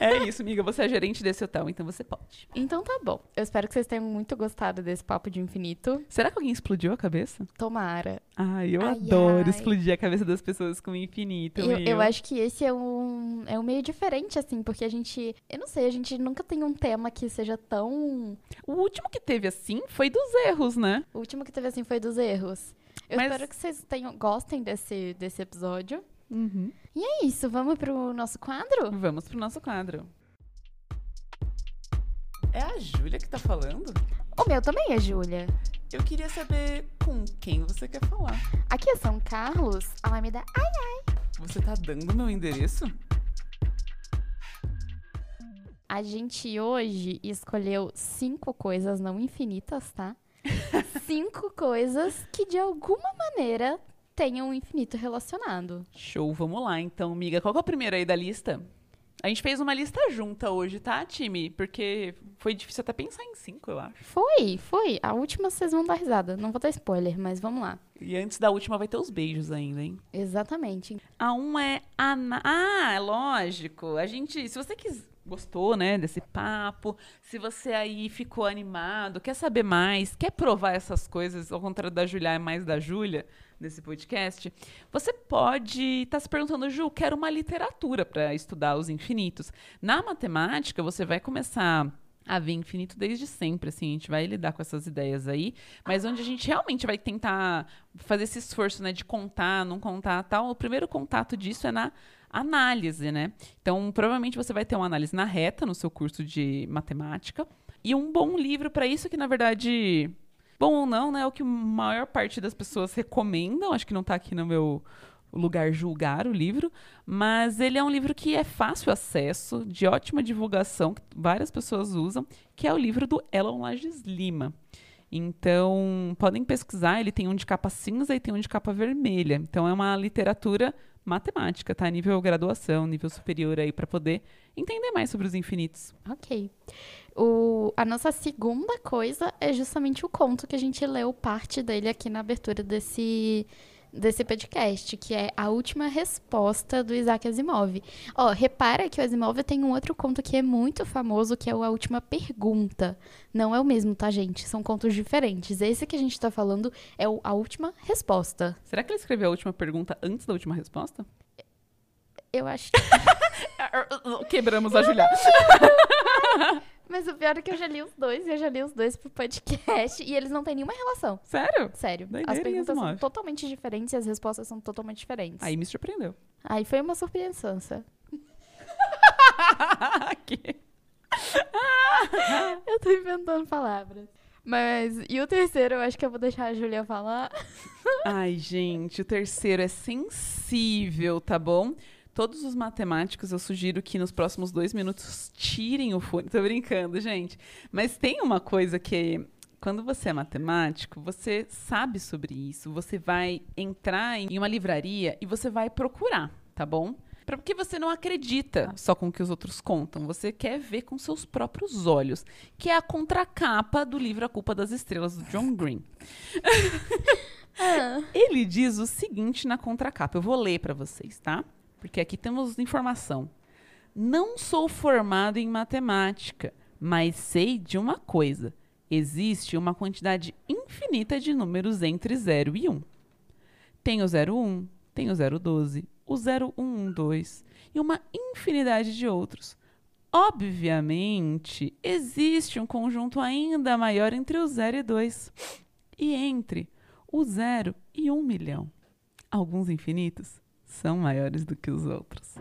Speaker 1: É isso, amiga. Você é gerente desse hotel, então você pode.
Speaker 2: Então tá bom. Eu espero que vocês tenham muito gostado desse papo de infinito.
Speaker 1: Será que alguém explodiu a cabeça?
Speaker 2: Tomara.
Speaker 1: Ai, eu
Speaker 2: Ai,
Speaker 1: adoro
Speaker 2: ai.
Speaker 1: explodir a cabeça das pessoas com o infinito.
Speaker 2: Eu, eu acho que esse é um, é um meio diferente, assim, porque a gente. Eu não sei, a gente nunca tem um tema que seja tão.
Speaker 1: O último que teve assim foi dos erros, né?
Speaker 2: O último que teve assim foi dos erros. Eu
Speaker 1: Mas-
Speaker 2: espero que vocês tenham, gostem desse, desse episódio.
Speaker 1: Uhum.
Speaker 2: É isso, vamos pro nosso quadro?
Speaker 1: Vamos pro nosso quadro. É a Júlia que tá falando?
Speaker 2: O meu também é Júlia.
Speaker 1: Eu queria saber com quem você quer falar.
Speaker 2: Aqui é São Carlos, Alameda. Ai,
Speaker 1: Você tá dando meu endereço?
Speaker 2: a gente hoje escolheu cinco coisas não infinitas, tá? Cinco coisas que de alguma maneira tenham um infinito relacionado.
Speaker 1: Show, vamos lá então, amiga. Qual que é o primeiro aí da lista? A gente fez uma lista junta hoje, tá, time? Porque foi difícil até pensar em cinco, eu acho.
Speaker 2: Foi, foi. A última vocês vão dar risada. Não vou dar spoiler, mas vamos lá.
Speaker 1: E antes da última vai ter os beijos ainda, hein?
Speaker 2: Exatamente.
Speaker 1: A um é ana... Ah, é lógico. A gente, se você quis, gostou, né, desse papo, se você aí ficou animado, quer saber mais, quer provar essas coisas, ao contrário da Julia, é mais da Júlia nesse podcast, você pode estar se perguntando, Ju, quero uma literatura para estudar os infinitos. Na matemática, você vai começar a ver infinito desde sempre, assim, a gente vai lidar com essas ideias aí, mas onde a gente realmente vai tentar fazer esse esforço, né, de contar, não contar, tal, o primeiro contato disso é na análise, né? Então, provavelmente você vai ter uma análise na reta no seu curso de matemática e um bom livro para isso que na verdade bom ou não, né, é o que a maior parte das pessoas recomendam, acho que não tá aqui no meu lugar julgar o livro, mas ele é um livro que é fácil acesso, de ótima divulgação, que várias pessoas usam, que é o livro do Elon Lages Lima. Então, podem pesquisar, ele tem um de capa cinza e tem um de capa vermelha. Então, é uma literatura matemática, tá? Nível graduação, nível superior aí, para poder entender mais sobre os infinitos.
Speaker 2: Ok. O, a nossa segunda coisa é justamente o conto que a gente leu parte dele aqui na abertura desse, desse podcast, que é A Última Resposta do Isaac Asimov. Ó, repara que o Asimov tem um outro conto que é muito famoso, que é o A Última Pergunta. Não é o mesmo, tá, gente? São contos diferentes. Esse que a gente tá falando é o A Última Resposta.
Speaker 1: Será que ele escreveu a última pergunta antes da última resposta?
Speaker 2: Eu acho.
Speaker 1: Quebramos a Julia.
Speaker 2: Mas o pior é que eu já li os dois, e eu já li os dois pro podcast, e eles não têm nenhuma relação.
Speaker 1: Sério?
Speaker 2: Sério.
Speaker 1: Doideira,
Speaker 2: as perguntas são
Speaker 1: Asimov?
Speaker 2: totalmente diferentes e as respostas são totalmente diferentes. Aí,
Speaker 1: Aí me surpreendeu.
Speaker 2: foi uma surpresança.
Speaker 1: Que-
Speaker 2: Eu tô inventando palavras. Mas, e o terceiro, eu acho que eu vou deixar a Julia falar.
Speaker 1: Ai, gente, o terceiro é sensível, tá bom? Todos os matemáticos, eu sugiro que nos próximos dois minutos tirem o fone. Tô brincando, gente. Mas tem uma coisa que, quando você é matemático, você sabe sobre isso. Você vai entrar em uma livraria e você vai procurar, tá bom? Porque você não acredita só com o que os outros contam. Você quer ver com seus próprios olhos. Que é a contracapa do livro A Culpa das Estrelas, do John Green. Ele diz o seguinte na contracapa. Eu vou ler para vocês, tá? Porque aqui temos informação. Não sou formado em matemática, mas sei de uma coisa. Existe uma quantidade infinita de números entre 0 e 1. Tem o 01, tem o 012, o 0112 e uma infinidade de outros. Obviamente, existe um conjunto ainda maior entre o 0 e 2 e entre o 0 e 1 milhão. Alguns infinitos são maiores do que os outros.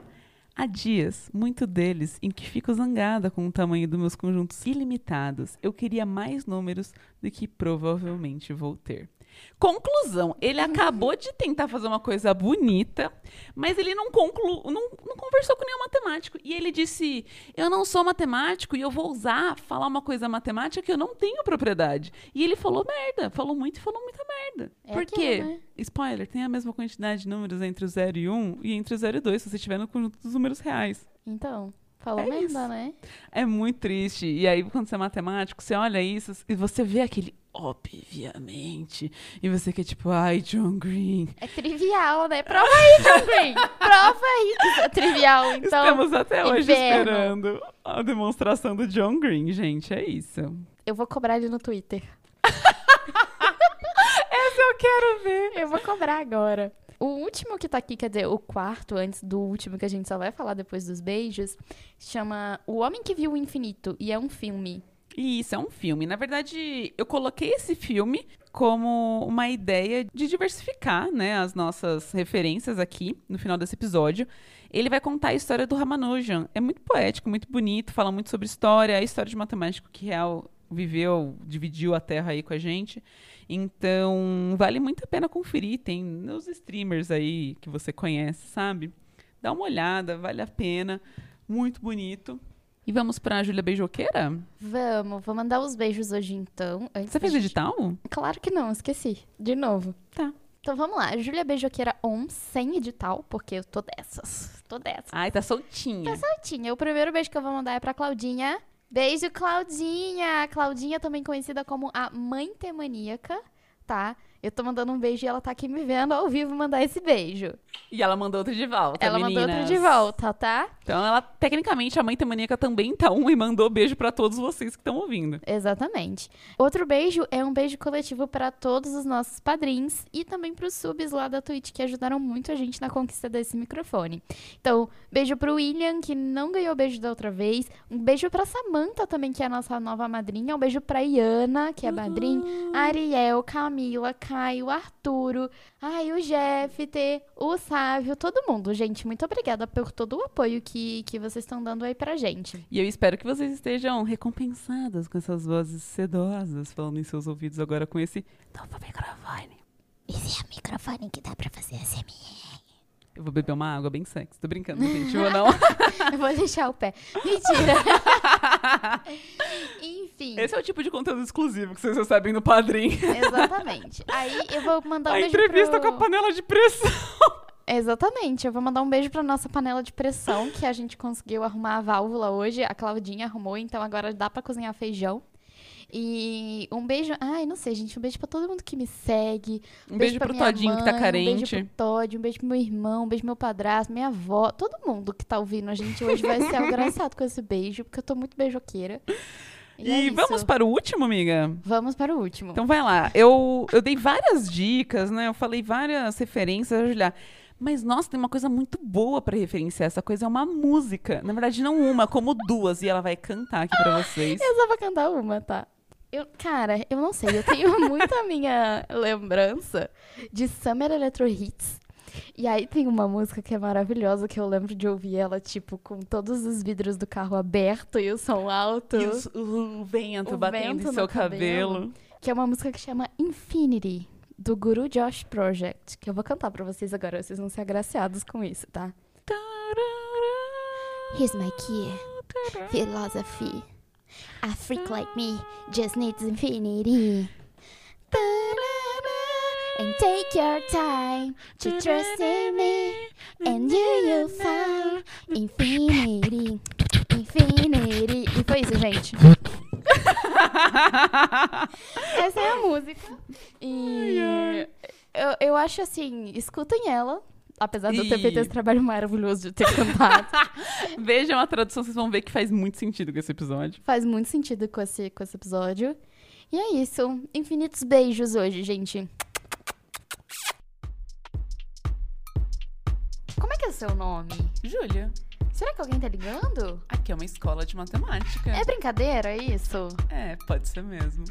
Speaker 1: Há dias, muito deles, em que fico zangada com o tamanho dos meus conjuntos ilimitados. Eu queria mais números do que provavelmente vou ter. Conclusão, ele acabou de tentar fazer uma coisa bonita, mas ele não, conclu, não, não conversou com nenhum matemático. E ele disse: Eu não sou matemático e eu vou usar falar uma coisa matemática que eu não tenho propriedade. E ele falou merda, falou muito e falou muita merda.
Speaker 2: É
Speaker 1: Por quê?
Speaker 2: né?
Speaker 1: Spoiler, tem a mesma quantidade de números entre o 0 e 1 e entre o 0 e 2, se você estiver no conjunto dos números reais.
Speaker 2: Então, falou
Speaker 1: É
Speaker 2: merda,
Speaker 1: isso.
Speaker 2: né?
Speaker 1: É muito triste. E aí, quando você é matemático, você olha isso e você vê aquele obviamente. E você que é tipo, ai, John Green.
Speaker 2: É trivial, né? Prova aí, John Green. Prova aí que isso é trivial. Então,
Speaker 1: Estamos até hoje
Speaker 2: inferno.
Speaker 1: esperando a demonstração do John Green, gente. É isso.
Speaker 2: eu vou cobrar ele no Twitter.
Speaker 1: Essa eu quero ver.
Speaker 2: Eu vou cobrar agora. O último que tá aqui, quer dizer, o quarto, antes do último que a gente só vai falar depois dos beijos, chama O Homem que Viu o Infinito e é um filme.
Speaker 1: E isso é um filme. Na verdade, eu coloquei esse filme como uma ideia de diversificar, né, as nossas referências aqui no final desse episódio. Ele vai contar a história do Ramanujan. É muito poético, muito bonito, fala muito sobre história, a história de matemático que real viveu, dividiu a Terra aí com a gente. Então, vale muito a pena conferir. Tem nos streamers aí que você conhece, sabe? Dá uma olhada, vale a pena. Muito bonito. E vamos pra Júlia Beijoqueira?
Speaker 2: Vamos, vou mandar os beijos hoje então.
Speaker 1: Você fez
Speaker 2: gente-
Speaker 1: edital?
Speaker 2: Claro que não, esqueci. De novo.
Speaker 1: Tá.
Speaker 2: Então vamos lá. Júlia Beijoqueira on, sem edital, porque eu tô dessas. Tô dessas.
Speaker 1: Ai, tá soltinha.
Speaker 2: Certinho. O primeiro beijo que eu vou mandar é pra Claudinha. Beijo, Claudinha! Claudinha, também conhecida como a mãe temaníaca, tá? Eu tô mandando um beijo e ela tá aqui me vendo ao vivo mandar esse beijo.
Speaker 1: E ela mandou outro de volta,
Speaker 2: ela mandou outro
Speaker 1: meninas.
Speaker 2: de volta, tá?
Speaker 1: Então ela, tecnicamente, a mãe temaníaca também tá um e mandou beijo pra todos vocês que estão ouvindo.
Speaker 2: Exatamente. Outro beijo é um beijo coletivo para todos os nossos padrinhos e também pros subs lá da Twitch que ajudaram muito a gente na conquista desse microfone. Então, beijo pro William, que não ganhou beijo da outra vez. Um beijo pra Samantha também, que é a nossa nova madrinha. Um beijo pra Iana, que é madrinha. Ariel, Camila, Caio, Arturo, ai, o Jeffter, o Sávio, todo mundo. Gente, muito obrigada por todo o apoio que, que vocês estão dando aí pra gente.
Speaker 1: E eu espero que vocês estejam recompensadas com essas vozes sedosas falando em seus ouvidos agora com esse novo microfone.
Speaker 3: Esse é o microfone que dá pra fazer SMR.
Speaker 1: Eu vou beber uma água bem sexy. Tô brincando, gente. Vou não.
Speaker 2: Eu vou deixar o pé. Mentira. Enfim,
Speaker 1: Esse é o tipo de conteúdo exclusivo que vocês recebem no Padrim.
Speaker 2: exatamente. Aí eu vou mandar um
Speaker 1: A
Speaker 2: beijo
Speaker 1: entrevista
Speaker 2: pro...
Speaker 1: com a panela de pressão.
Speaker 2: Exatamente. Eu vou mandar um beijo pra nossa panela de pressão, que a gente conseguiu arrumar a válvula hoje. A Claudinha arrumou, então agora dá pra cozinhar feijão. E um beijo. Ai, não sei, gente. Um beijo pra todo mundo que me segue.
Speaker 1: Um beijo,
Speaker 2: pra
Speaker 1: pro Todinho que tá
Speaker 2: mãe, Um
Speaker 1: carente.
Speaker 2: beijo pro Todd, um beijo pro meu irmão, um beijo pro meu padrasto, minha avó. Todo mundo que tá ouvindo a gente hoje vai ser agraciado com esse beijo, porque eu tô muito beijoqueira. E, é
Speaker 1: E
Speaker 2: isso.
Speaker 1: vamos para o último, amiga?
Speaker 2: Vamos para o último.
Speaker 1: Então vai lá. Eu, eu dei várias dicas, né? Eu falei várias referências, Julia. Mas, nossa, tem uma coisa muito boa pra referenciar. Essa coisa é uma música. Na verdade, não uma, como duas. E ela vai cantar aqui pra vocês.
Speaker 2: Eu só vou cantar uma, tá? Eu, cara, eu não sei. Eu tenho muita minha lembrança de Summer Electro Hits. E aí tem uma música que é maravilhosa, que eu lembro de ouvir ela, tipo, com todos os vidros do carro aberto e o som alto.
Speaker 1: E os- o, vento
Speaker 2: O
Speaker 1: batendo
Speaker 2: vento
Speaker 1: em seu
Speaker 2: no cabelo.
Speaker 1: cabelo.
Speaker 2: Que é uma música que chama Infinity, do Guru Josh Project. Que eu vou cantar pra vocês agora, vocês vão ser agraciados com isso, tá? Here's my key. Philosophy. A freak like me just needs infinity. And take your time to trust in me. And you you'll find infinity. Infinity. E foi isso, gente. Essa é a música. E eu, eu acho assim, escutem ela. Apesar de eu ter feito esse trabalho maravilhoso de ter cantado.
Speaker 1: Vejam a tradução, vocês vão ver que faz muito sentido com esse episódio.
Speaker 2: Faz muito sentido com esse, com esse episódio. E é isso. Infinitos beijos hoje, gente. Como é que é o seu nome?
Speaker 1: Júlia,
Speaker 2: Será que alguém tá ligando?
Speaker 1: aqui é uma escola de matemática.
Speaker 2: É brincadeira isso?
Speaker 1: É, pode ser mesmo.